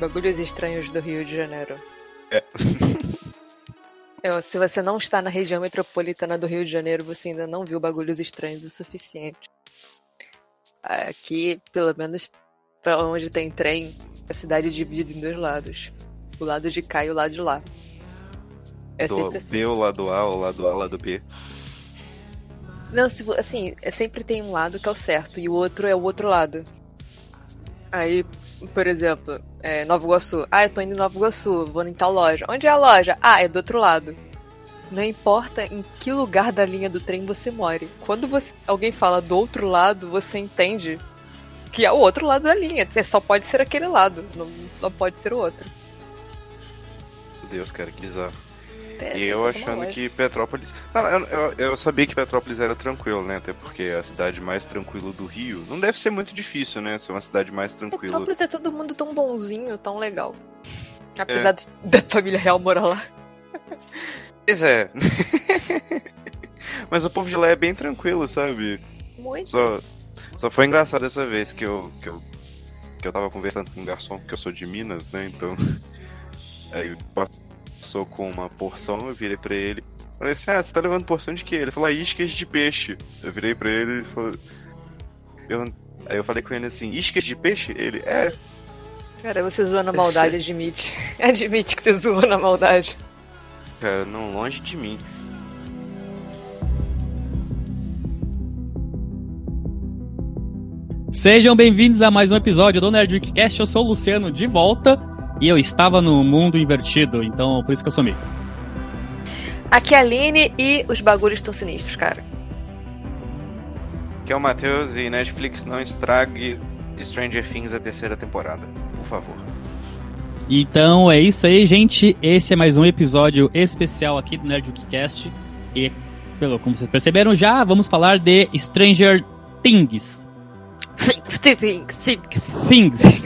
Bagulhos estranhos do Rio de Janeiro. É. Eu, se você não está na região metropolitana do Rio de Janeiro, você ainda não viu bagulhos estranhos o suficiente. Aqui, pelo menos pra onde tem trem, a cidade é dividida em dois lados. O lado de cá e o lado de lá. É do assim. B, o lado A, o lado A, o lado B. Não, se, assim, é sempre tem um lado que é o certo e o outro é o outro lado. Aí, por exemplo, é, Nova Iguaçu. Ah, eu tô indo em Nova Iguaçu, vou em tal loja. Onde é a loja? Ah, é do outro lado. Não importa em que lugar da linha do trem você more. Quando você- alguém fala do outro lado, você entende que é o outro lado da linha. É, Só pode ser aquele lado, não, não pode ser o outro. Meu Deus, cara, que bizarro. É, E eu é achando que Petrópolis. Não, eu, eu, eu sabia que Petrópolis era tranquilo, né? Até porque é a cidade mais tranquila do Rio. Não deve ser muito difícil, né? Ser uma cidade mais tranquila. Petrópolis é todo mundo tão bonzinho, tão legal. Apesar de- da família real morar lá. Pois é. Mas o povo de lá é bem tranquilo, sabe? Muito. Só, só foi engraçado essa vez que eu, que eu. que eu tava conversando com um garçom, porque eu sou de Minas, né? Então. Aí passou com uma porção, eu virei pra ele. Falei assim, ah, você tá levando porção de quê? Ele falou, ah, iscas de peixe. Eu virei pra ele e falou. Eu, aí eu falei com ele assim, iscas de peixe? Ele, é. Cara, você zoa na maldade, admite. Admite que você zoou na maldade. Cara, não longe de mim. Sejam bem-vindos a mais um episódio do Nerd Wikicast. Eu sou o Luciano de volta e eu estava no mundo invertido, então por isso que eu sumi. Aqui é a Aline e os bagulhos estão sinistros, cara. Que é o Matheus e Netflix não estrague Stranger Things a terceira temporada, por favor. Então é isso aí, gente. Esse é mais um episódio especial aqui do Nerd Wikicast. E, pelo como vocês perceberam já, vamos falar de Stranger Things. Things, things, Things.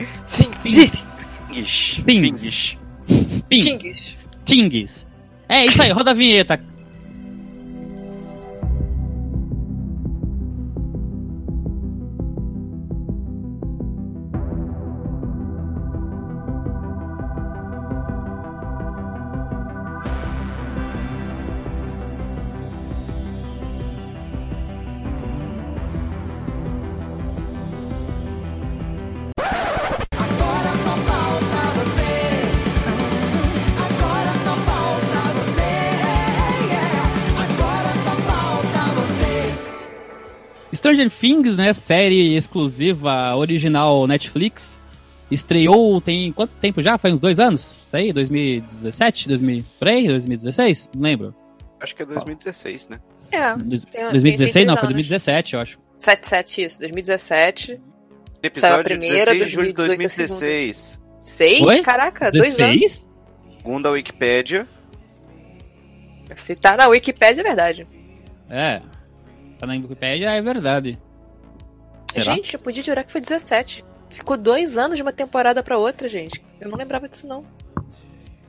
things, Things. Things. things. Things. É isso aí, roda a vinheta. Stranger Things, né, série exclusiva original Netflix, estreou tem quanto tempo já? Faz uns dois anos? Isso aí? 2017? 2000, por aí? 2016? Não lembro. Acho que é 2016, né? É, Dois- Tem- 2016? tem Não, foi anos. 2017, eu acho. 77, isso, 2017. Episódio Saiu a primeira, 16 de julho de 2018 a 2016. Seis? Oi? Caraca, dois anos. 16? Segundo a Wikipédia, Se tá na Wikipedia, é verdade. É. Tá na Wikipedia, é verdade. Será? Gente, eu podia jurar que foi 17. Ficou dois anos de uma temporada pra outra, gente. Eu não lembrava disso, não.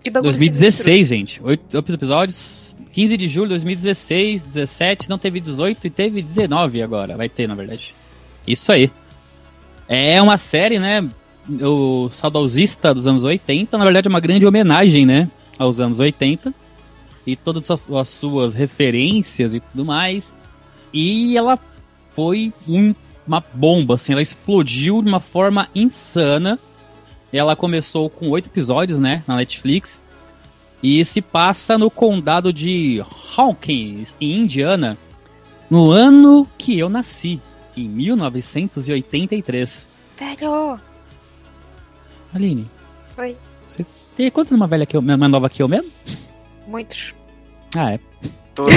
Que bagulho 2016, gente. Oito episódios. 15 de julho de 2016, 17, não teve 18 e teve 19 agora. Vai ter, na verdade. Isso aí. É uma série, né? O saudosista dos anos 80, na verdade é uma grande homenagem, né? Aos anos 80. E todas as, as suas referências e tudo mais. E ela foi um- uma bomba, assim. Ela explodiu de uma forma insana. Ela começou com oito episódios, né? Na Netflix. E se passa no condado de Hawkins, em Indiana, no ano que eu nasci, em 1983. Velho! Aline, Oi. tem quantos numa velha que eu, mais nova que eu mesmo? Muitos. Ah, é. Todos.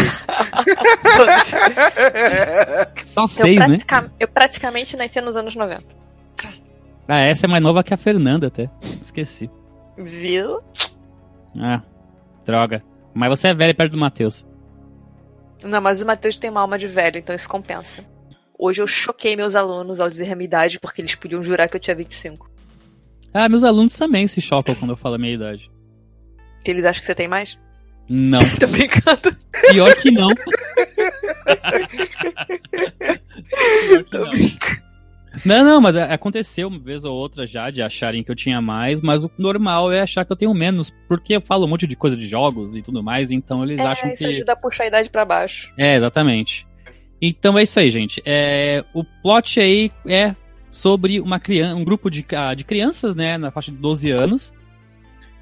Todos. São eu, seis, né? pratica- eu praticamente nasci nos anos 90. Ah, essa é mais nova que a Fernanda até. Esqueci. Viu? Ah, droga. Mas você é velha perto do Matheus. Não, mas o Matheus tem uma alma de velho, então isso compensa. Hoje eu choquei meus alunos ao dizer a minha idade, porque eles podiam jurar que eu tinha 25. Ah, meus alunos também se chocam quando eu falo a minha idade. Que eles acham que você tem mais? Não, Tô brincando. pior que não. Pior que Tô não. Não, não, mas aconteceu uma vez ou outra já de acharem que eu tinha mais, mas o normal é achar que eu tenho menos, porque eu falo um monte de coisa de jogos e tudo mais, então eles É, acham isso que. ajuda a puxar a idade pra baixo. É, exatamente. Então é isso aí, gente. É, o plot aí é sobre uma criança, um grupo de, ah, de crianças, né, na faixa de 12 anos.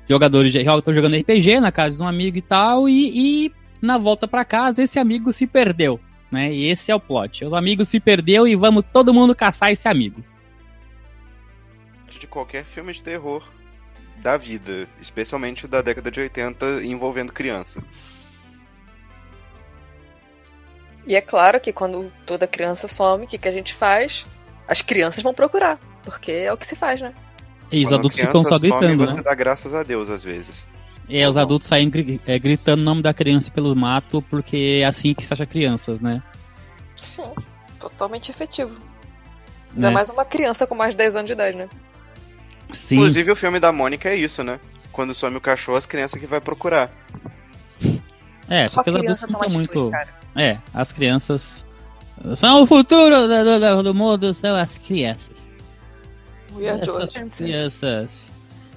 Jogadores de estão jogando RPG na casa de um amigo e tal, e, e na volta pra casa esse amigo se perdeu, né? E esse é o plot. O amigo se perdeu e vamos todo mundo caçar esse amigo. De qualquer filme de terror da vida, especialmente da década de 80 envolvendo criança. E é claro que quando toda criança some, o que, que a gente faz? As crianças vão procurar. Porque é o que se faz, né? E os Quando adultos criança ficam só gritando, você né? dá graças a Deus às vezes. É, os Não. adultos saem é, gritando o nome da criança pelo mato, porque é assim que se acha crianças, né? Sim. Totalmente efetivo. Ainda Né? mais uma criança com mais de 10 anos de idade, né? Sim. Inclusive o filme da Mônica é isso, né? Quando some o cachorro, as crianças que vai procurar. É, Só porque os adultos criança não estão muito. cara. É, as crianças. São o futuro do, do- do mundo, são as crianças. We are Essas crianças.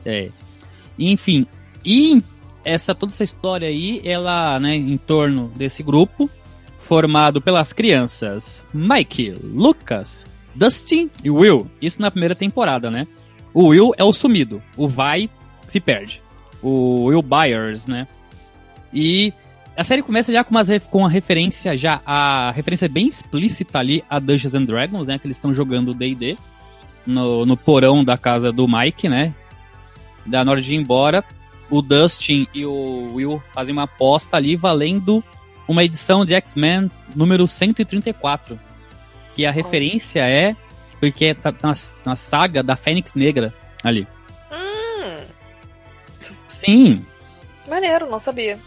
É. Enfim, e essa toda essa história aí, ela, né, em torno desse grupo, formado pelas crianças Mike, Lucas, Dustin e Will. Isso na primeira temporada, né? O Will é o sumido, o vai se perde. O Will Byers, né? E a série começa já com, umas, com uma referência já a referência bem explícita ali a Dungeons and Dragons, né? Que eles estão jogando D&D no, no porão da casa do Mike, né? Da hora de ir embora, o Dustin e o Will fazem uma aposta ali valendo uma edição de X-Men número 134. Que a referência é porque tá na, na saga da Fênix Negra ali. Hum, Sim, maneiro, não sabia.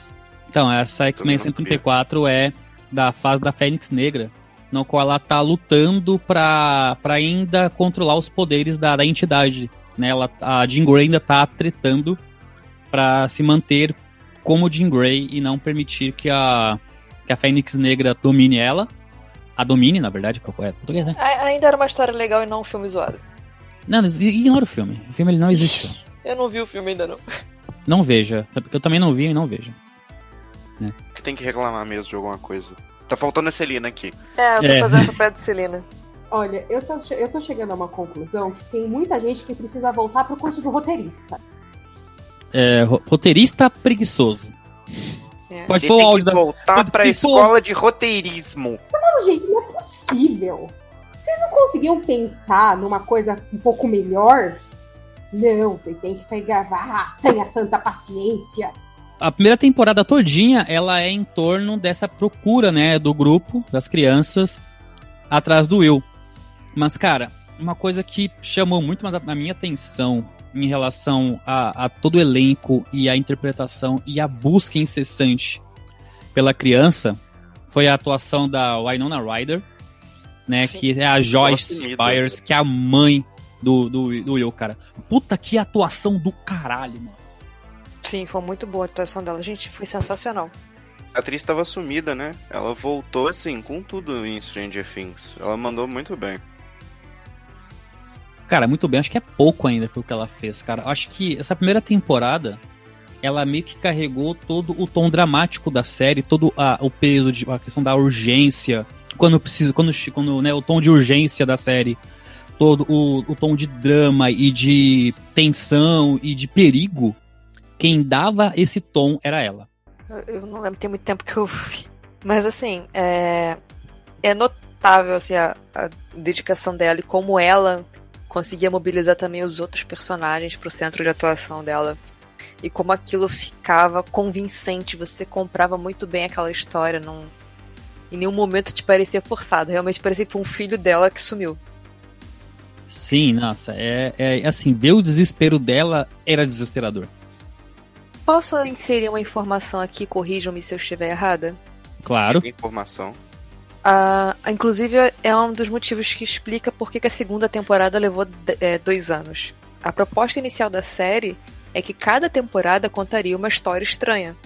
Então, essa X-Men Também não 134 é da fase da Fênix Negra, no qual ela tá lutando pra, pra ainda controlar os poderes da, da entidade. Né? Ela, a Jean Grey ainda tá tretando pra se manter como Jean Grey e não permitir que a, que a Fênix Negra domine ela. A domine, na verdade, que é português, né? Ainda era uma história legal e não um filme zoado. Não, ignora o filme. O filme ele não existe. Eu não vi o filme ainda não. Não veja. Porque eu também não vi e não vejo. Que tem que reclamar mesmo de alguma coisa. Tá faltando a Celina aqui. É, eu tô É. fazendo papel de Celina. Olha, eu tô, eu tô chegando a uma conclusão que tem muita gente que precisa voltar pro curso de roteirista. É, ro- roteirista preguiçoso. É. Pode pôr o tem áudio que da, voltar pra E, pô- escola de roteirismo. Não, gente, não é possível. Vocês não conseguiam pensar numa coisa um pouco melhor? Não, vocês têm que gravar. Tenha santa paciência. A primeira temporada todinha, ela é em torno dessa procura, né, do grupo, das crianças, atrás do Will. Mas, cara, uma coisa que chamou muito mais a minha atenção em relação a, a todo o elenco e a interpretação e a busca incessante pela criança foi a atuação da Winona Ryder, né, Sim. que é a Joyce. Byers, que é a mãe do, do, do Will, cara. Puta que atuação do caralho, mano. Sim, foi muito boa a atuação dela. Gente, foi sensacional. A atriz tava sumida, né? Ela voltou assim, com tudo em Stranger Things. Ela mandou muito bem. Cara, muito bem. Acho que é pouco ainda pelo que ela fez, cara. Acho que essa primeira temporada, ela meio que carregou todo o tom dramático da série, todo a- o peso, de, a questão da urgência. Quando precisa, quando, quando né, o tom de urgência da série, todo o, o tom de drama e de tensão e de perigo. Quem dava esse tom era ela. Eu, não lembro, tem muito tempo que eu vi. Mas assim, é, é notável assim, a, a dedicação dela e como ela conseguia mobilizar também os outros personagens pro centro de atuação dela. E como aquilo ficava convincente, você comprava muito bem aquela história, não, em nenhum momento te parecia forçado. Realmente parecia que foi um filho dela que sumiu. Sim, nossa, é, é assim, ver o desespero dela era desesperador. Posso inserir uma informação aqui, corrijam-me se eu estiver errada? Claro. Informação. Ah, inclusive, é um dos motivos que explica por que a segunda temporada levou é, dois anos. A proposta inicial da série é que cada temporada contaria uma história estranha.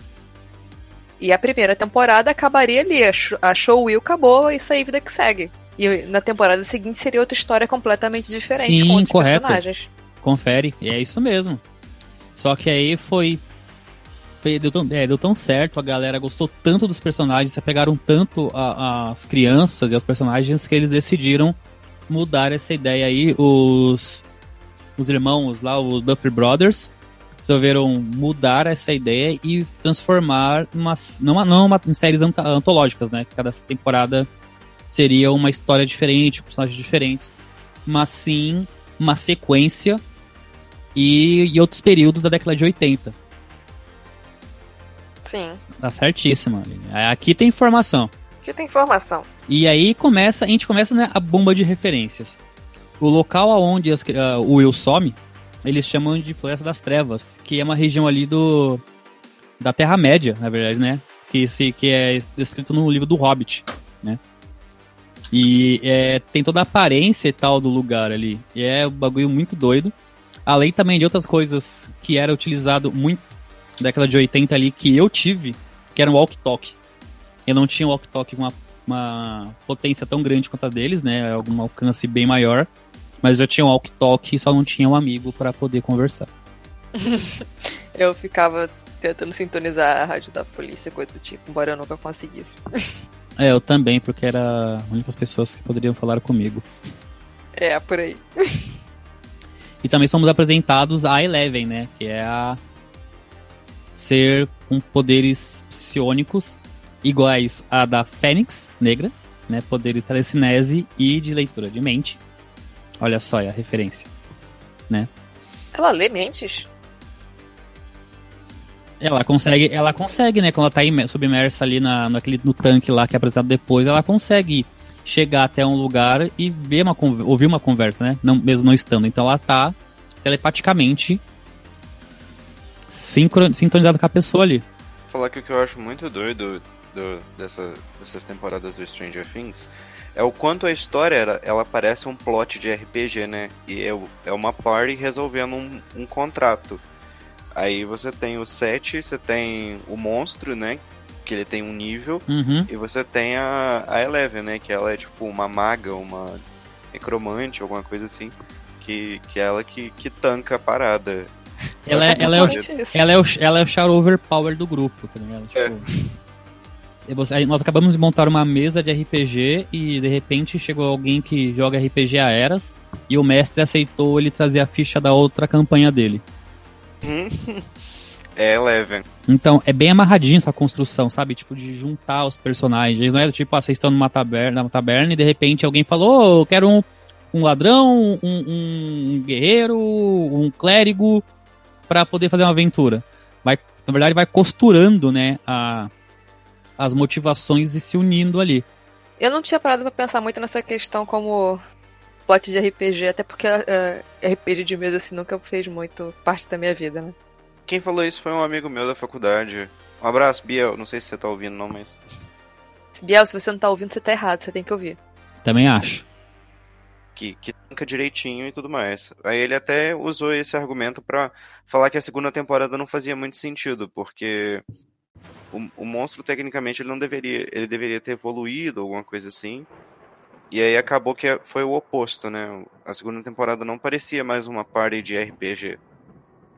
E a primeira temporada acabaria ali, a Sh- a Show Will acabou, isso aí, vida que segue. E na temporada seguinte seria outra história completamente diferente, Sim, com outros correto. personagens. Confere, e é isso mesmo. Só que aí foi. Foi- deu, tão, é, deu tão certo, a galera gostou tanto dos personagens, se apegaram tanto as crianças e aos personagens que eles decidiram mudar essa ideia aí. Os, os irmãos lá, os Duffer Brothers, resolveram mudar essa ideia e transformar numa, numa, não uma, em séries antológicas, né? Cada temporada seria uma história diferente, personagens diferentes, mas sim uma sequência e, e outros períodos da década de 80. Sim. Tá certíssima. Aline. Aqui tem informação. Aqui tem informação. E aí começa, a gente começa né, a bomba de referências. O local aonde as ah, o Will some, eles chamam de Floresta das Trevas, que é uma região ali do da Terra Média, na verdade, né? Que se que é descrito no livro do Hobbit, né? E é, tem toda a aparência e tal do lugar ali. E é um bagulho muito doido. Além também de outras coisas que era utilizado muito década de 80 ali, que eu tive, que era um walk-talk. Eu não tinha um walk-talk com uma, uma potência tão grande quanto a deles, né? Algum alcance bem maior. Mas eu tinha um walk-talk e só não tinha um amigo para poder conversar. Eu ficava tentando sintonizar a rádio da polícia, coisa do tipo, embora eu nunca conseguisse. É, eu também, porque era as únicas pessoas que poderiam falar comigo. É, por aí. E também somos apresentados a Eleven, né? Que é a ser com poderes psionicos iguais a da Fênix Negra, né? Poderes de telecinese e de leitura de mente. Olha só é a referência. Ela lê mentes? Ela consegue, ela consegue, né? Quando ela tá submersa ali na, naquele, no tanque lá que é apresentado depois, ela consegue chegar até um lugar e ver uma, ouvir uma conversa, né? Não, mesmo não estando. Então ela tá telepaticamente sintonizada com a pessoa ali. falar que o que eu acho muito doido do- dessa- dessas temporadas do Stranger Things é o quanto a história era, ela parece um plot de RPG, né? E é, é uma party resolvendo um, um contrato. Aí você tem o set, você tem o monstro, né? Que ele tem um nível. Uhum. E você tem a, a Eleven, né? Que ela é tipo uma maga, uma necromante, alguma coisa assim. Que, que é ela que, que tanca a parada. Ela é, ela, é o, ela, é o, ela é o char overpower do grupo, tá ligado? Tipo, e você- aí nós acabamos de montar uma mesa de RPG e de repente chegou alguém que joga RPG a eras e o mestre aceitou ele trazer a ficha da outra campanha dele. É Eleven. Então, é bem amarradinho essa construção, sabe? Tipo, de juntar os personagens. Não é do tipo, ah, vocês estão numa taberna, numa taberna e de repente alguém falou, oh, eu quero um, um ladrão, um, um guerreiro, um clérigo pra poder fazer uma aventura. Vai, na verdade, vai costurando, né, a, as motivações e se unindo ali. Eu não tinha parado pra pensar muito nessa questão como plot de RPG, até porque eh, RPG de mesa assim nunca fez muito parte da minha vida, né? Quem falou isso foi um amigo meu da faculdade. Um abraço, Biel. Não sei se você tá ouvindo, não, mas. Biel, se você não tá ouvindo, você tá errado, você tem que ouvir. Também acho. Que, que tanca direitinho e tudo mais. Aí ele até usou esse argumento pra falar que a segunda temporada não fazia muito sentido, porque o, o monstro, tecnicamente, ele não deveria. Ele deveria ter evoluído, alguma coisa assim. E aí acabou que foi o oposto, né? A segunda temporada não parecia mais uma party de RPG.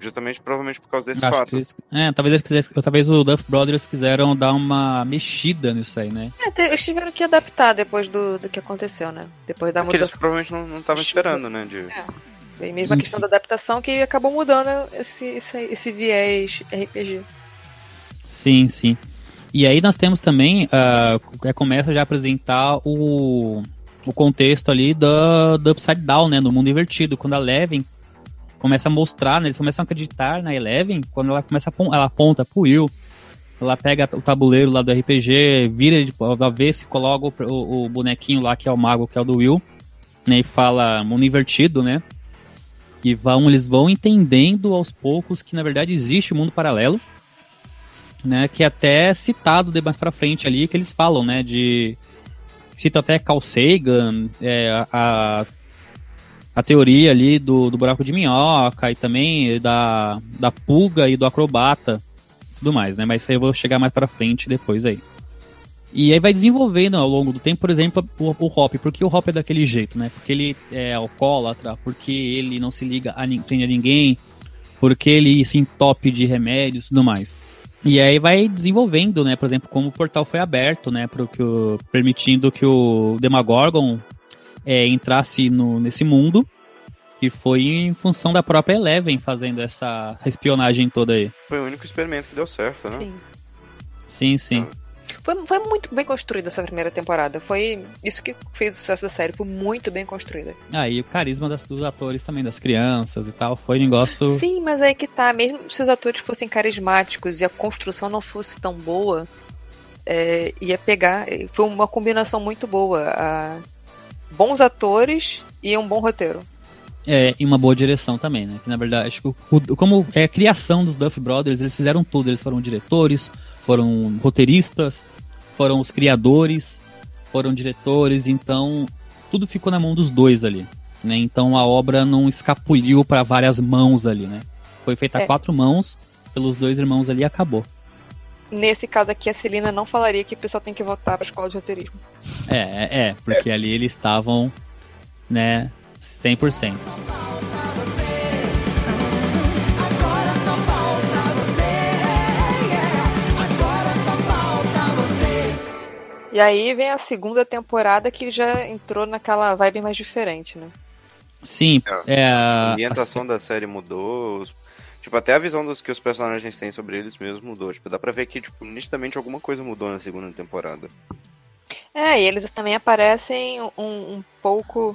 Justamente, provavelmente por causa desse Acho fato. eles- é, talvez eles quisessem, talvez o Duff Brothers quiseram dar uma mexida nisso aí, né? É, eles tiveram que adaptar depois do, do que aconteceu, né? Depois da Porque eles mudança. provavelmente não não estavam esperando, né? De... E mesmo a questão da adaptação que acabou mudando esse, esse, esse viés RPG. Sim, sim. E aí nós temos também, é, começa já a apresentar o, o contexto ali do, do Upside Down, né? No mundo invertido. Quando a Eleven começa a mostrar, né? Eles começam a acreditar na Eleven, quando ela começa a ela aponta pro Will, ela pega o tabuleiro lá do RPG, vira do avesso e coloca o, o- o bonequinho lá, que é o mago, que é o do Will, né? E fala mundo invertido, né? E vão, eles vão entendendo aos poucos que na verdade existe um mundo paralelo né, que é até citado de mais pra frente ali, que eles falam, né, de... Cita até Carl Sagan, é, a, a teoria ali do, do buraco de minhoca e também da, da pulga e do acrobata, tudo mais, né, mas isso aí eu vou chegar mais pra frente depois aí. E aí vai desenvolvendo ao longo do tempo, por exemplo, o, o Hop. Por que o Hop é daquele jeito, né? Porque ele é alcoólatra, porque ele não se liga a, a ninguém, porque ele se entope de remédios e tudo mais. E aí vai desenvolvendo, né? Por exemplo, como o portal foi aberto, né? Pro que o- permitindo que o Demagorgon é, entrasse no, nesse mundo, que foi em função da própria Eleven fazendo essa espionagem toda aí. Foi o único experimento que deu certo, né? Sim. Sim, sim. Foi, foi muito bem construída essa primeira temporada. Foi isso que fez o sucesso da série. Foi muito bem construída. Ah, e o carisma das- dos atores também, das crianças e tal, foi um negócio. Sim, mas aí que tá. Mesmo se os atores fossem carismáticos e a construção não fosse tão boa, é, ia pegar. Foi uma combinação muito boa. a- bons atores e um bom roteiro. É, e uma boa direção também, né? Que na verdade, acho que o- como é a criação dos Duff Brothers, eles fizeram tudo. Eles foram diretores, foram roteiristas, foram os criadores, foram diretores, então tudo ficou na mão dos dois ali. Né? Então a obra não escapuliu para várias mãos ali, né? Foi feita a É. quatro mãos pelos dois irmãos ali e acabou. Nesse caso aqui, a Celina não falaria que o pessoal tem que voltar pra escola de roteirismo. É, é, é, porque ali eles estavam, né, 100%. Agora só falta você. Agora só falta você. E aí vem a segunda temporada que já entrou naquela vibe mais diferente, né? Sim, é A a, ambientação da série mudou. os- Tipo, até a visão dos que os personagens têm sobre eles mesmos mudou. Tipo, dá pra ver que, tipo, nitidamente alguma coisa mudou na segunda temporada. É, e eles também aparecem um, um pouco.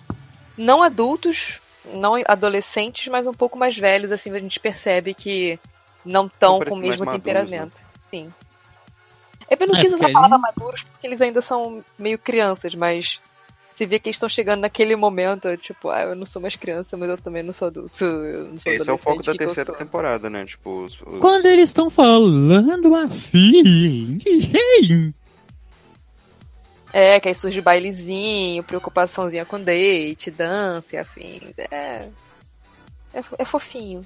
Não adultos, não adolescentes, mas um pouco mais velhos, assim, a gente percebe que não estão com o mesmo maduros, temperamento. Sim. Eu não É, quis usar a porque palavra ele- maduros porque eles ainda são meio crianças, mas se vê que eles estão chegando naquele momento, tipo, ah, eu não sou mais criança, mas eu também não sou adulto. Eu não sou Esse é o foco da terceira temporada, né? Tipo, os, os- Quando eles estão falando assim. É, que aí surge bailezinho, preocupaçãozinha com date, dança e afins. É. É, é fofinho.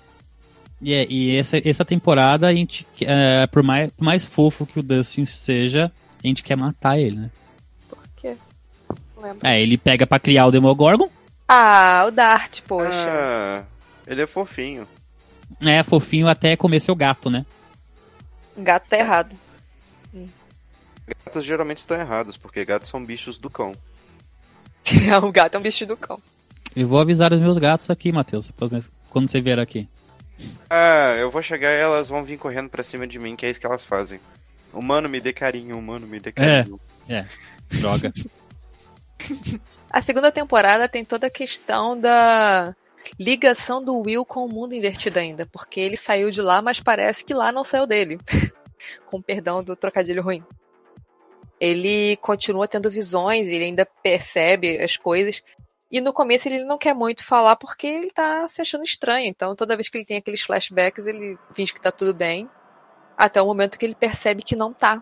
E, é- e essa, essa temporada, a gente, é, por, mais, por mais fofo que o Dustin seja, a gente quer matar ele, né? Lembro. É, ele pega pra criar o Demogorgon, Ah, o Dart, poxa. Ah, ele é fofinho. é fofinho até comer seu gato, né? Gato tá errado. Gatos geralmente estão errados, porque gatos são bichos do cão. o gato é um bicho do cão. Eu vou avisar os meus gatos aqui, Matheus, quando você vier aqui. Ah, eu vou chegar e elas vão vir correndo pra cima de mim, que é isso que elas fazem. Humano, me dê carinho, humano, me dê carinho. Droga. A segunda temporada tem toda a questão da ligação do Will com o mundo invertido ainda, porque ele saiu de lá, mas parece que lá não saiu dele. com perdão do trocadilho ruim. Ele continua tendo visões, ele ainda percebe as coisas. E no começo ele não quer muito falar porque ele tá se achando estranho. Então toda vez que ele tem aqueles flashbacks, ele finge que tá tudo bem. Até o momento que ele percebe que não tá.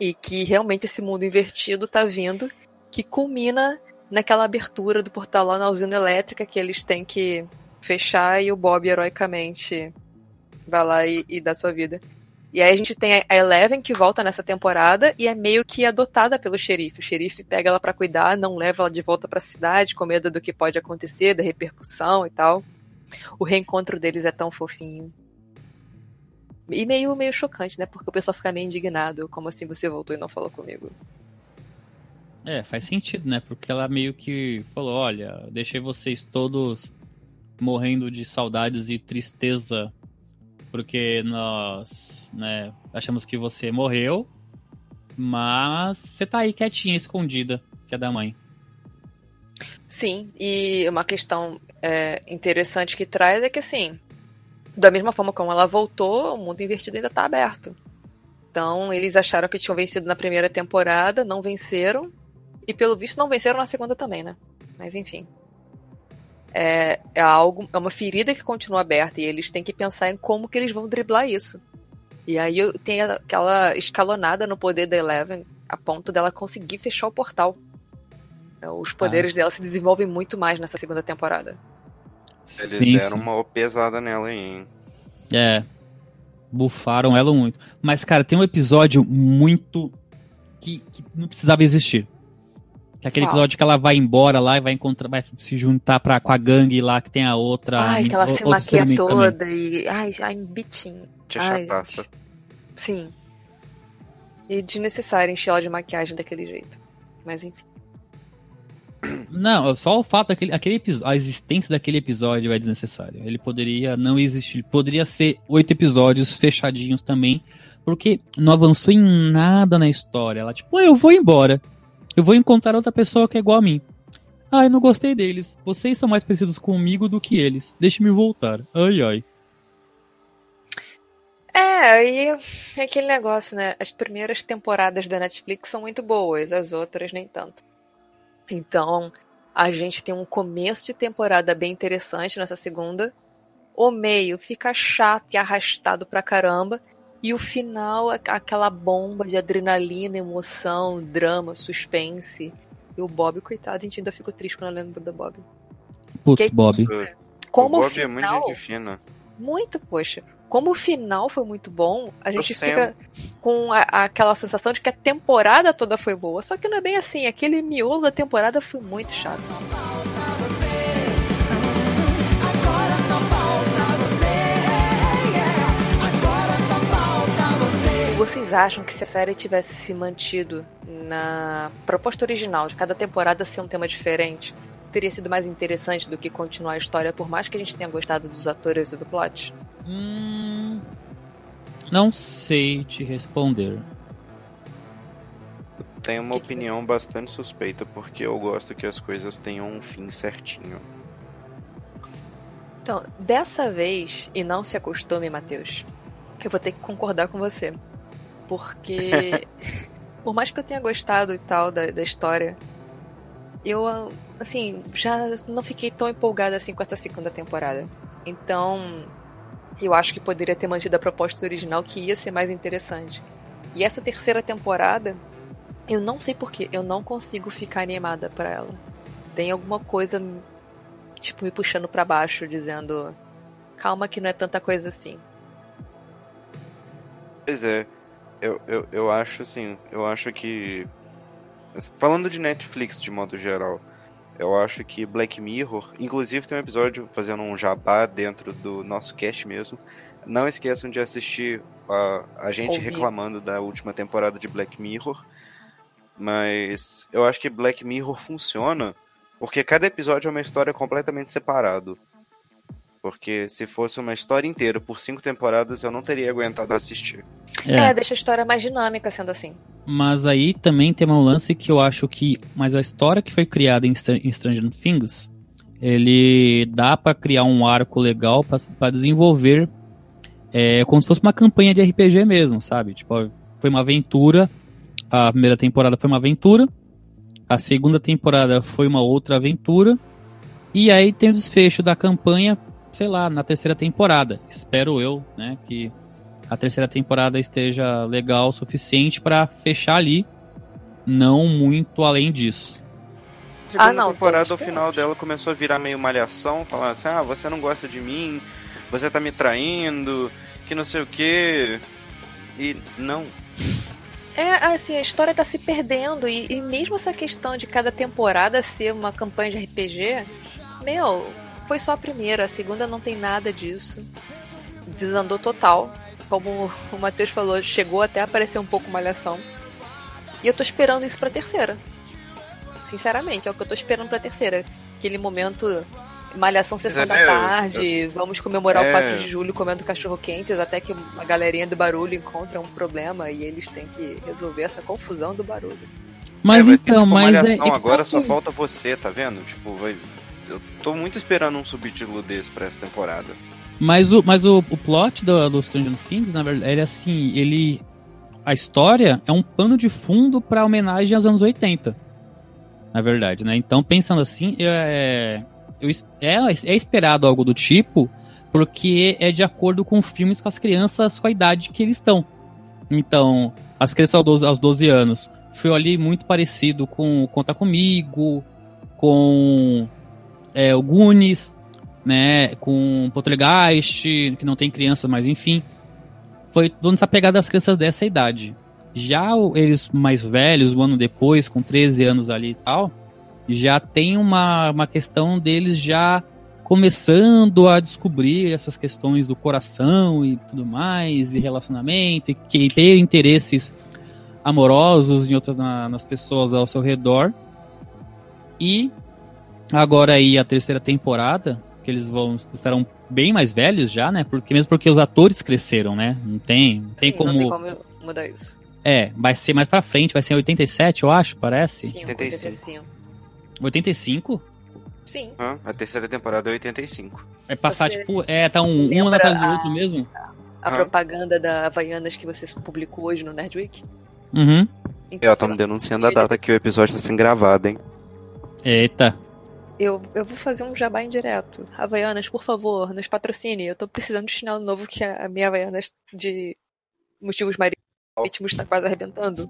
E que realmente esse mundo invertido tá vindo que culmina naquela abertura do portal lá na usina elétrica que eles têm que fechar e o Bob heroicamente vai lá e, e dá sua vida. E aí a gente tem a Eleven que volta nessa temporada e é meio que adotada pelo xerife. O xerife pega ela pra cuidar, não leva ela de volta pra cidade com medo do que pode acontecer, da repercussão e tal. O reencontro deles é tão fofinho. E meio, meio chocante, né? Porque o pessoal fica meio indignado. Como assim você voltou e não falou comigo? É, faz sentido, né? Porque ela meio que falou: olha, deixei vocês todos morrendo de saudades e tristeza porque nós, né, achamos que você morreu, mas você tá aí quietinha, escondida, que é da mãe. Sim, e uma questão é, interessante que traz é que, assim, da mesma forma como ela voltou, o mundo invertido ainda tá aberto. Então, eles acharam que tinham vencido na primeira temporada, não venceram, e pelo visto não venceram na segunda também, né? Mas enfim. É, é algo, é uma ferida que continua aberta, e eles têm que pensar em como que eles vão driblar isso. E aí eu- tem aquela escalonada no poder da Eleven, a ponto dela conseguir fechar o portal. Os poderes Ah. dela se desenvolvem muito mais nessa segunda temporada. Eles sim, deram sim. uma pesada nela aí, hein? É. Bufaram ela muito. Mas, cara, tem um episódio muito que, que não precisava existir. Que é aquele episódio que ela vai embora lá e vai encontrar, vai se juntar pra, com a gangue lá que tem a outra. Ai, que ela o- se maquia inimigos também. toda e. Ai, ai, bitinho. Tia Ai, chataça. Sim. E desnecessário encher ela de maquiagem daquele jeito. Mas enfim. Não, só o fato daquele aquele episódio, a existência daquele episódio é desnecessário. Ele poderia não existir, poderia ser oito episódios fechadinhos também, porque não avançou em nada na história. Ela tipo, "Ah, eu vou embora. Eu vou encontrar outra pessoa que é igual a mim. Ai, não gostei deles. Vocês são mais parecidos comigo do que eles. Deixe-me voltar. Ai, ai. É, aí é aquele negócio, né? As primeiras temporadas da Netflix são muito boas, as outras nem tanto. Então, a gente tem um começo de temporada bem interessante nessa segunda. O meio fica chato e arrastado pra caramba. E o final, é aquela bomba de adrenalina, emoção, drama, suspense. E o Bob, coitado, a gente ainda ficou triste quando eu lembro do Bob. Putz, Bob. Como o o Bob é muito final, gente fina. muito, poxa. Como o final foi muito bom, a gente fica com a- aquela sensação de que a temporada toda foi boa. Só que não é bem assim. Aquele miolo da temporada foi muito chato. Vocês acham que se a série tivesse se mantido na proposta original de cada temporada ser um tema diferente, teria sido mais interessante do que continuar a história, por mais que a gente tenha gostado dos atores e do plot? Hum, não sei te responder. Tenho uma Que que opinião bastante suspeita, porque eu gosto que as coisas tenham um fim certinho. Então, dessa vez, e não se acostume, Matheus, eu vou ter que concordar com você. Porque, por mais que eu tenha gostado e tal da, da história, eu, assim, já não fiquei tão empolgada assim com essa segunda temporada. Então, eu acho que poderia ter mantido a proposta original, que ia ser mais interessante. E essa terceira temporada, eu não sei porquê, eu não consigo ficar animada pra ela. Tem alguma coisa tipo, me puxando pra baixo, dizendo: calma, que não é tanta coisa assim. Pois é, eu, eu, eu acho assim, eu acho que. Falando de Netflix de modo geral, eu acho que Black Mirror, inclusive tem um episódio fazendo um jabá dentro do nosso cast mesmo. Não esqueçam de assistir a, a gente Ouvir. reclamando da última temporada de Black Mirror. Mas eu acho que Black Mirror funciona porque cada episódio é uma história completamente separado. Porque se fosse uma história inteira por cinco temporadas, eu não teria aguentado assistir. É. deixa a história mais dinâmica sendo assim. Mas aí também tem um lance que eu acho que. Mas a história que foi criada em, Str- em Stranger Things, ele dá pra criar um arco legal pra desenvolver. É como se fosse uma campanha de RPG mesmo, sabe? Tipo, foi uma aventura. A primeira temporada foi uma aventura. A segunda temporada foi uma outra aventura. E aí tem o desfecho da campanha, sei lá, na terceira temporada. Espero eu, né? Que a terceira temporada esteja legal o suficiente pra fechar ali, não muito além disso. A segunda Ah, não, temporada, o final dela começou a virar meio malhação, falando assim, ah, você não gosta de mim, você tá me traindo, que não sei o quê. E não. É, assim, a história tá se perdendo. E, e mesmo essa questão de cada temporada ser uma campanha de RPG, meu, foi só a primeira. A segunda não tem nada disso. Desandou total. Como o Matheus falou, chegou até a aparecer um pouco malhação. E eu tô esperando isso pra terceira. Sinceramente, é o que eu tô esperando pra terceira. Aquele momento. Malhação sessão Mas da é, eu- tarde, vamos comemorar É. o 4 de julho comendo cachorro quentes, até que a galerinha do barulho encontra um problema e eles têm que resolver essa confusão do barulho. Mas É, ter, então, mas é. Malhação, agora então, só falta você, tá vendo? Tipo, vai. Eu tô muito esperando um subtítulo desse pra essa temporada. Mas o, mas o, o plot do, do Stranger Things, na verdade, ele é assim, ele. A história é um pano de fundo pra homenagem aos anos 80. Na verdade, né? Então, pensando assim, é, eu é, é esperado algo do tipo, porque é de acordo com filmes com as crianças com a idade que eles estão. Então, as crianças aos 12, aos 12 anos foi ali muito parecido com Conta Comigo, com é, o Goonies, né, com Poltergeist, que não tem criança, mas enfim. Foi toda essa pegada das crianças dessa idade. Já eles mais velhos, um ano depois, com 13 anos ali e tal, já tem uma, uma questão deles já começando a descobrir essas questões do coração e tudo mais, e relacionamento, e que ter interesses amorosos em outras, na- nas pessoas ao seu redor. E agora aí a terceira temporada, que eles vão estarão bem mais velhos já, né? Porque mesmo porque os atores cresceram, né? Não tem, não tem Sim, como Não tem como mudar isso. é, vai ser mais pra frente, vai ser em 87, eu acho, parece. 5, 85. 85. 85? Sim. Hã? A terceira temporada é 85. Vai passar, Você tipo, é, tá um, um atrás do a- outro mesmo? A Ah. propaganda da Havaianas que você publicou hoje no Nerdweek. Uhum. Então, Eu tô me denunciando a data que o episódio tá sendo gravado, hein? Eita. Eu, eu vou fazer um jabá indireto. Havaianas, por favor, nos patrocine. Eu tô precisando de chinelo novo que a minha Havaianas de motivos marítimos tá quase arrebentando.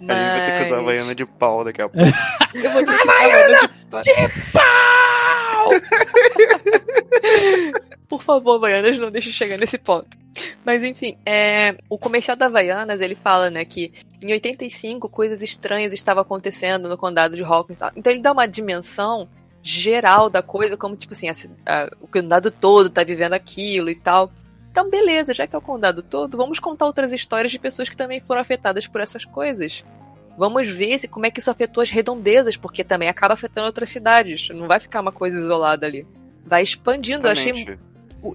A gente vai ter que usar a Mas- Havaiana de pau daqui a pouco. Eu vou ter que Havaiana de pau! Por favor, Havaianas, não deixe chegar nesse ponto. Mas enfim, é, o comercial da Havaianas, ele fala, né, que em 85 coisas estranhas estavam acontecendo no condado de Hawkins. Então ele dá uma dimensão geral da coisa, como tipo assim, a a- o condado todo tá vivendo aquilo e tal. Então beleza, já que é o condado todo, vamos contar outras histórias de pessoas que também foram afetadas por essas coisas. Vamos ver se, como é que isso afetou as redondezas, porque também acaba afetando outras cidades. Não vai ficar uma coisa isolada ali. Vai expandindo. Eu achei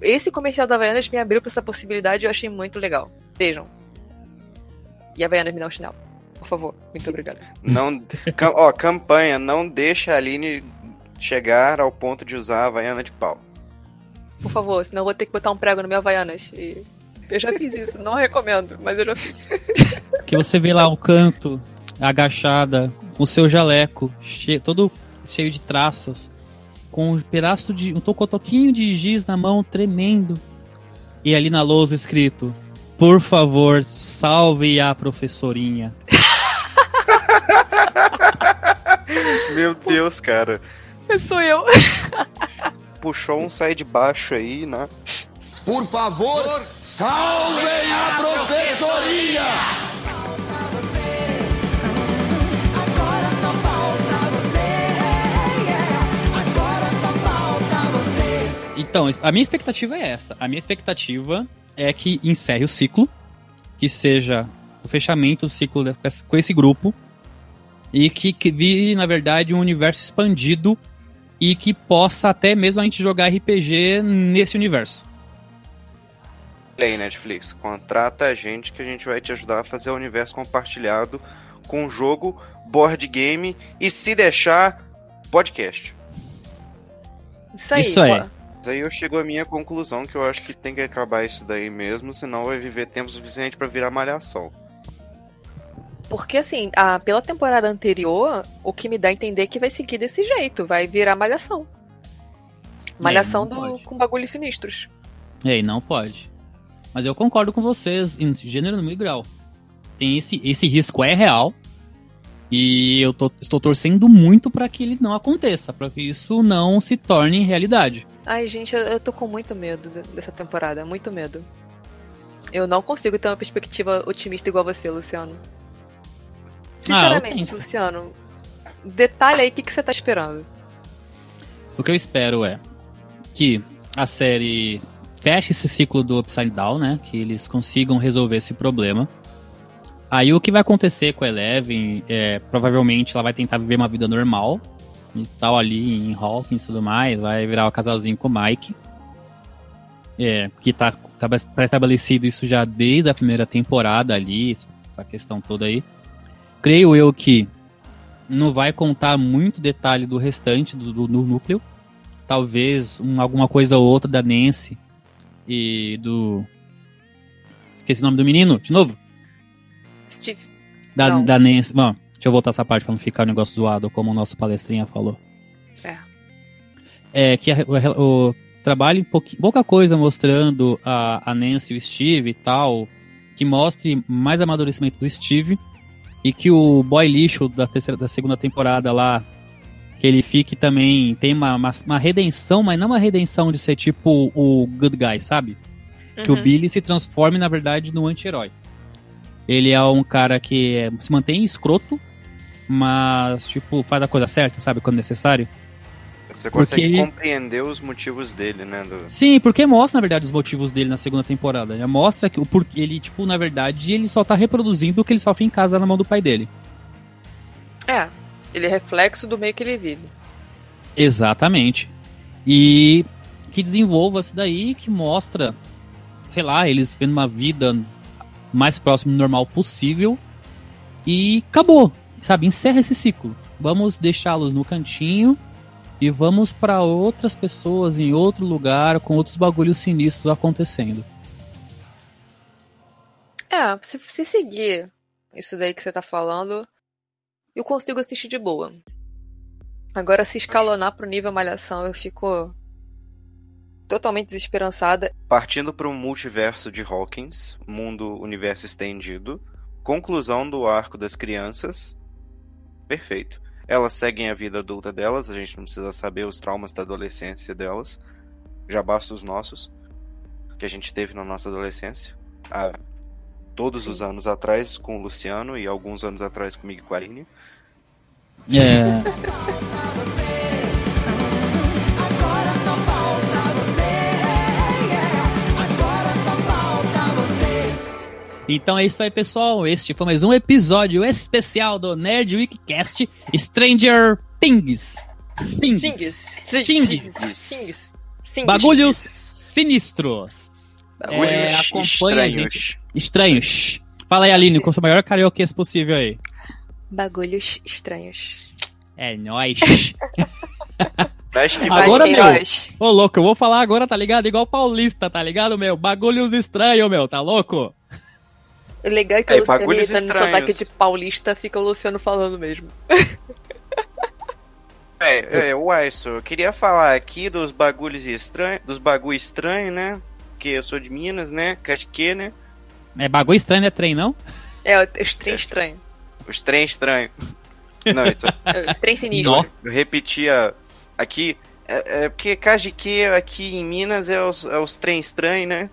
Esse comercial da Havaianas me abriu pra essa possibilidade e eu achei muito legal. Vejam. E a Havaianas me dá um chinelo. Por favor. Muito obrigada. Não, ó, campanha, não deixa a Aline chegar ao ponto de usar a Havaiana de pau. Por favor, senão eu vou ter que botar um prego no meu Havaianas. E eu já fiz isso. Não recomendo, mas eu já fiz. Que você vê lá o canto, agachada, com o seu jaleco, che- todo cheio de traças, com um pedaço de. um tocotoquinho de giz na mão, tremendo. E ali na lousa escrito: Por favor, salve a professorinha. Meu Deus, cara. Sou eu. Puxou um sai de baixo aí, né? Por favor, salvem a professoria! Agora só falta você. Agora só falta você. Então, a minha expectativa é essa. A minha expectativa é que encerre o ciclo, que seja o fechamento do ciclo de- com esse- com esse grupo, e que, que vire, na verdade, um universo expandido e que possa até mesmo a gente jogar RPG nesse universo. Play Netflix, contrata a gente que a gente vai te ajudar a fazer o universo compartilhado com jogo, board game e se deixar, podcast. Isso aí. Isso aí. pô. Mas aí eu chego à minha conclusão que eu acho que tem que acabar isso daí mesmo, senão vai viver tempo suficiente pra virar malhação. Porque assim, a, pela temporada anterior, o que me dá a entender é que vai seguir desse jeito. Vai virar malhação. Malhação É, não do, pode. com bagulhos sinistros. E aí, não pode. Mas eu concordo com vocês em gênero, número e grau. Tem esse, esse risco é real. E eu tô- estou torcendo muito para que ele não aconteça, para que isso não se torne realidade. Ai, gente, eu, eu tô com muito medo de- dessa temporada. Muito medo. Eu não consigo ter uma perspectiva otimista igual você, Luciano. Sinceramente, Ah, eu tento. Luciano, detalhe aí o que, que você tá esperando. O que eu espero é que a série feche esse ciclo do Upside Down, né? Que eles consigam resolver esse problema. Aí o que vai acontecer com a Eleven é provavelmente ela vai tentar viver uma vida normal e tal ali em Hawkins e tudo mais, vai virar um casalzinho com o Mike. É, que tá, tá estabelecido isso já desde a primeira temporada ali, essa questão toda aí. Creio eu que não vai contar muito detalhe do restante do, do- do núcleo. Talvez um- alguma coisa ou outra da Nancy e do. Esqueci o nome do menino, de novo? Steve. Da, Não. da Nancy. Bom, deixa eu voltar essa parte pra não ficar o negócio zoado, como o nosso palestrinha falou. É. É que a- o, o trabalho pouca coisa mostrando a, a Nancy e o Steve e tal, que mostre mais amadurecimento do Steve e que o boy lixo da, terceira, da segunda temporada lá, que ele fique também, tem uma, uma, uma redenção, mas não uma redenção de ser tipo o good guy, sabe? Que o Uhum. Billy se transforme, na verdade, no anti-herói. Ele é um cara que é- se mantém escroto, mas, tipo, faz a coisa certa, sabe? Quando necessário. Você consegue Porque- compreender os motivos dele, né? do- Sim, porque mostra, na verdade, os motivos dele na segunda temporada. Já mostra que o porquê ele, tipo, na verdade, ele só tá reproduzindo o que ele sofre em casa na mão do pai dele. É, ele é reflexo do meio que ele vive. Exatamente. E que desenvolva isso daí, que mostra, sei lá, eles vivendo uma vida mais próximo do normal possível. E acabou, sabe? Encerra esse ciclo. Vamos deixá-los no cantinho e vamos pra outras pessoas em outro lugar com outros bagulhos sinistros acontecendo. É, se, se seguir isso daí que você tá falando, eu consigo assistir de boa. Agora, se escalonar pro nível malhação, eu fico totalmente desesperançada. Partindo para um multiverso de Hawkins, mundo universo estendido, conclusão do arco das crianças. Perfeito. Elas seguem a vida adulta delas, a gente não precisa saber os traumas da adolescência delas. Já basta os nossos, que a gente teve na nossa adolescência. Há todos os anos atrás com o Luciano e alguns anos atrás comigo e com a Aline. É, Então é isso aí, pessoal. Este foi mais um episódio especial do Nerd Week Cast Stranger Things. Things. Xingues. Xingues. Xingues. Bagulhos sinistros. Bagulhos É, acompanha a estranhos. Estranhos. Fala aí, Aline, com o seu maior karaokês possível aí. Bagulhos estranhos. É nóis. Agora, meu. Queiroz, Ô, louco, eu vou falar agora, tá ligado? Igual paulista, tá ligado, meu? Bagulhos estranhos, meu, tá louco? O legal é que É, o Luciano bagulhos imitando no estranhos. sotaque de paulista, fica o Luciano falando mesmo. É, é, Wyson, eu queria falar aqui dos bagulhos estranhos, dos bagulho estranhos, né? Porque eu sou de Minas, né? Casque, né? É bagulho estranho, não é trem, não? É, os trem estranho. Os trem estranhos. Não, isso, É, trem sinistro. Nó. eu repetia aqui. É, é porque Cajique aqui em Minas é os, é os trem estranhos, né?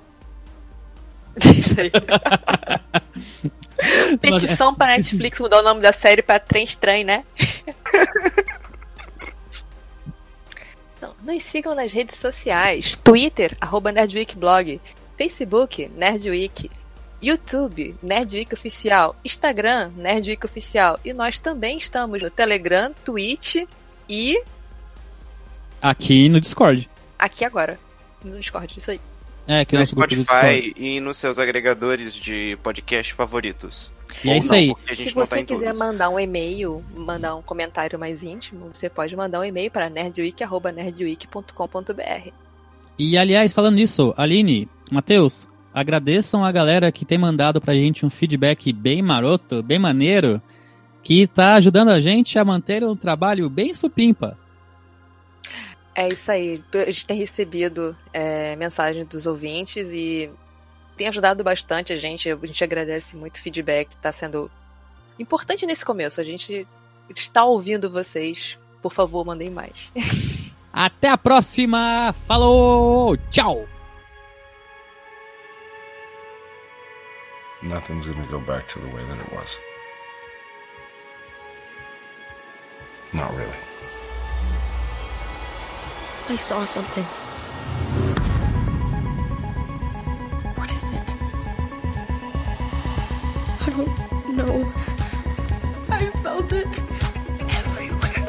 Aí. Petição pra Netflix mudar o nome da série pra Trem Estranho, né? Não, nos sigam nas redes sociais. Twitter, arroba NerdWeekBlog. Facebook, NerdWeek. YouTube, NerdWeek Oficial. Instagram, NerdWeek Oficial. E nós também estamos no Telegram, Twitch e Aqui no Discord. aqui agora. No Discord, isso aí. É, aqui no No nosso. Spotify e nos seus agregadores de podcast favoritos. E é isso não, aí. Se tá você em quiser todos. mandar um e-mail, mandar um comentário mais íntimo, você pode mandar um e-mail para nerdweek.nerdweek.com.br. E aliás, falando nisso, Aline, Matheus, agradeçam a galera que tem mandado pra gente um feedback bem maroto, bem maneiro, que tá ajudando a gente a manter um trabalho bem supimpa. É isso aí. A gente tem recebido é, mensagens dos ouvintes e tem ajudado bastante a gente. A gente agradece muito o feedback, está sendo importante nesse começo. A gente está ouvindo vocês. Por favor, mandem mais. Até a próxima! Falou! Tchau! Nothing's gonna go back to the way that it was. Not really. I saw something. What is it? I don't know. I felt it. Everywhere.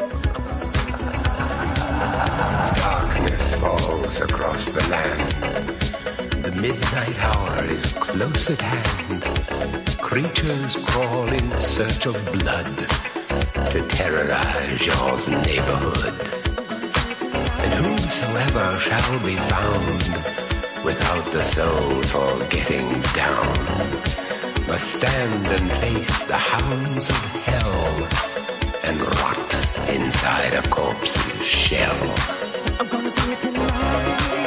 Darkness falls across the land. The midnight hour is close at hand. Creatures crawl in search of blood to terrorize your neighborhood. Whosoever shall be found without the soul for getting down must stand and face the hounds of hell and rot inside a corpse's shell. I'm gonna it tonight.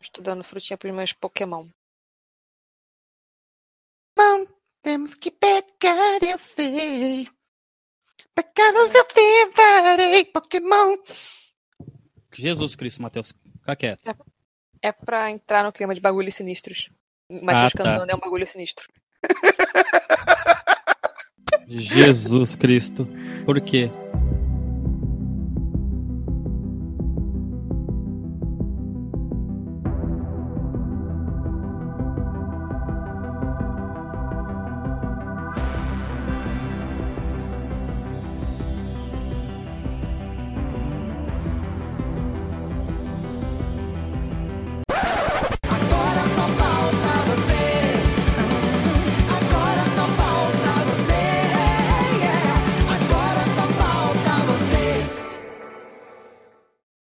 Estudando frutinha pros meus Pokémon. Bom, temos que pegar, eu sei. Pegar os eu farei, Pokémon. Jesus Cristo, Matheus. Fica quieto. É pra entrar no clima de bagulhos sinistros. Matheus Ah, tá. cantando é um bagulho sinistro. Jesus Cristo. Por quê?